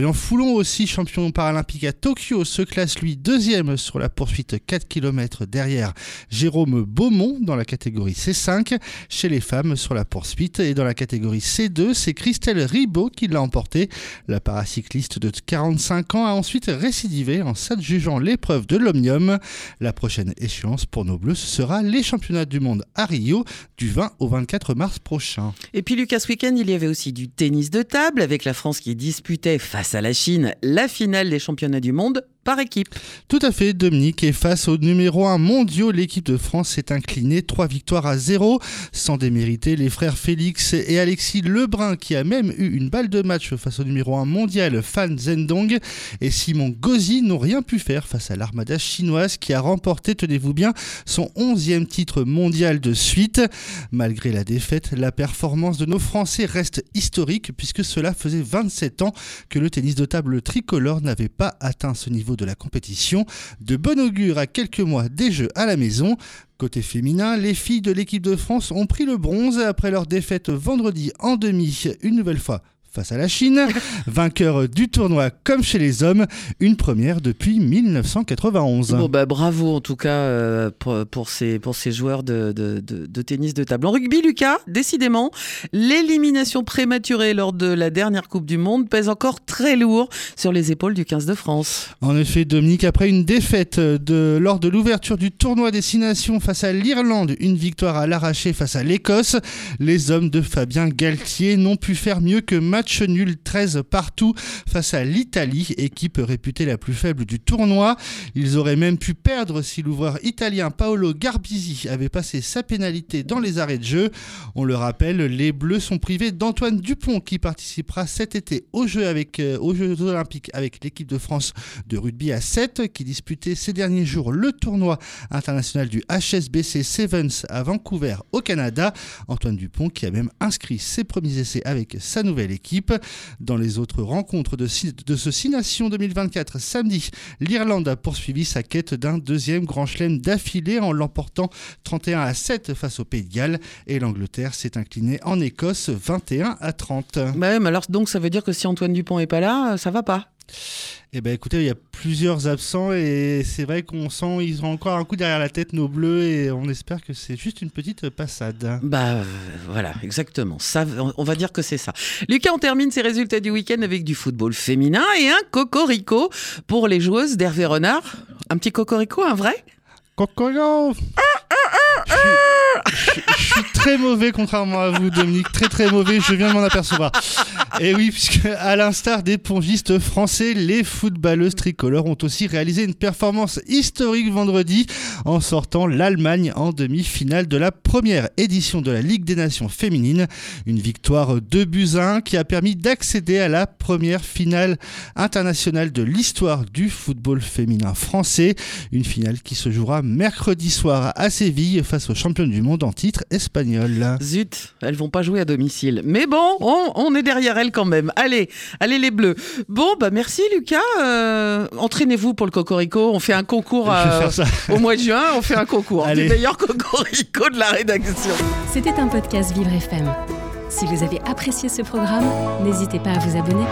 Florian Foulon, aussi champion paralympique à Tokyo, se classe lui deuxième sur la poursuite 4 km derrière Jérôme Beaumont dans la catégorie C5. Chez les femmes sur la poursuite et dans la catégorie C2, c'est Christelle Ribaud qui l'a emporté. La paracycliste de 45 ans a ensuite récidivé en s'adjugeant l'épreuve de l'Omnium. La prochaine échéance pour nos Bleus, ce sera les championnats du monde à Rio du 20 au 24 mars prochain. Et puis Lucas, week-end, il y avait aussi du tennis de table avec la France qui disputait face à la Chine la finale des championnats du monde par équipe. Tout à fait, Dominique. Et face au numéro 1 mondiaux, l'équipe de France s'est inclinée 3 victoires à 0. Sans démériter les frères Félix et Alexis Lebrun, qui a même eu une balle de match face au numéro 1 mondial Fan Zhendong, et Simon Gauzy n'ont rien pu faire face à l'armada chinoise qui a remporté, tenez-vous bien, son 11e titre mondial de suite. Malgré la défaite, la performance de nos Français reste historique puisque cela faisait 27 ans que le tennis de table tricolore n'avait pas atteint ce niveau de la compétition. De bon augure à quelques mois des Jeux à la maison. Côté féminin, les filles de l'équipe de France ont pris le bronze après leur défaite vendredi en demi, une nouvelle fois face à la Chine, vainqueur du tournoi comme chez les hommes, une première depuis 1991. Bon bah bravo en tout cas euh, pour, pour, ces, pour ces joueurs de, de, de, tennis de table. En rugby, Lucas, décidément, l'élimination prématurée lors de la dernière Coupe du Monde pèse encore très lourd sur les épaules du 15 de France. En effet, Dominique, après une défaite de, lors de l'ouverture du tournoi Destination face à l'Irlande, une victoire à l'arraché face à l'Écosse, les hommes de Fabien Galtier n'ont pu faire mieux que match nul 13 partout face à l'Italie, équipe réputée la plus faible du tournoi. Ils auraient même pu perdre si l'ouvreur italien Paolo Garbisi avait passé sa pénalité dans les arrêts de jeu. On le rappelle, les Bleus sont privés d'Antoine Dupont qui participera cet été aux Jeux, avec, euh, aux Jeux olympiques avec l'équipe de France de rugby à 7 qui disputait ces derniers jours le tournoi international du HSBC Sevens à Vancouver au Canada. Antoine Dupont qui a même inscrit ses premiers essais avec sa nouvelle équipe. Dans les autres rencontres de, ce 6 Nations 2024 samedi, l'Irlande a poursuivi sa quête d'un deuxième grand chelem d'affilée en l'emportant 31 à 7 face au Pays de Galles et l'Angleterre s'est inclinée en Écosse 21 à 30. Bah alors donc ça veut dire que si Antoine Dupont est pas là, ça va pas? Eh ben écoutez, il y a plusieurs absents et c'est vrai qu'on sent ils ont encore un coup derrière la tête nos bleus et on espère que c'est juste une petite passade. Bah euh, voilà, exactement. Ça, on va dire que c'est ça. Lucas, on termine ses résultats du week-end avec du football féminin et un cocorico pour les joueuses d'Hervé Renard. Un petit cocorico, un vrai? Cocorico je, suis très mauvais, contrairement à vous, Dominique. Très très mauvais, je viens de m'en apercevoir. Et oui, puisque à l'instar des pongistes français, les footballeuses tricolores ont aussi réalisé une performance historique vendredi en sortant l'Allemagne en demi-finale de la première édition de la Ligue des Nations féminines. Une victoire de buts qui a permis d'accéder à la première finale internationale de l'histoire du football féminin français. Une finale qui se jouera mercredi soir à Séville face aux championnes du monde en titre espagnol. Zut, elles vont pas jouer à domicile. Mais bon, on, est derrière elles quand même. Allez, allez les bleus. Bon, bah merci Lucas. Euh, entraînez-vous pour le Cocorico. On fait un concours euh, au mois de juin. On fait un concours du meilleur Cocorico de la rédaction. C'était un podcast Vivre FM. Si vous avez apprécié ce programme, n'hésitez pas à vous abonner.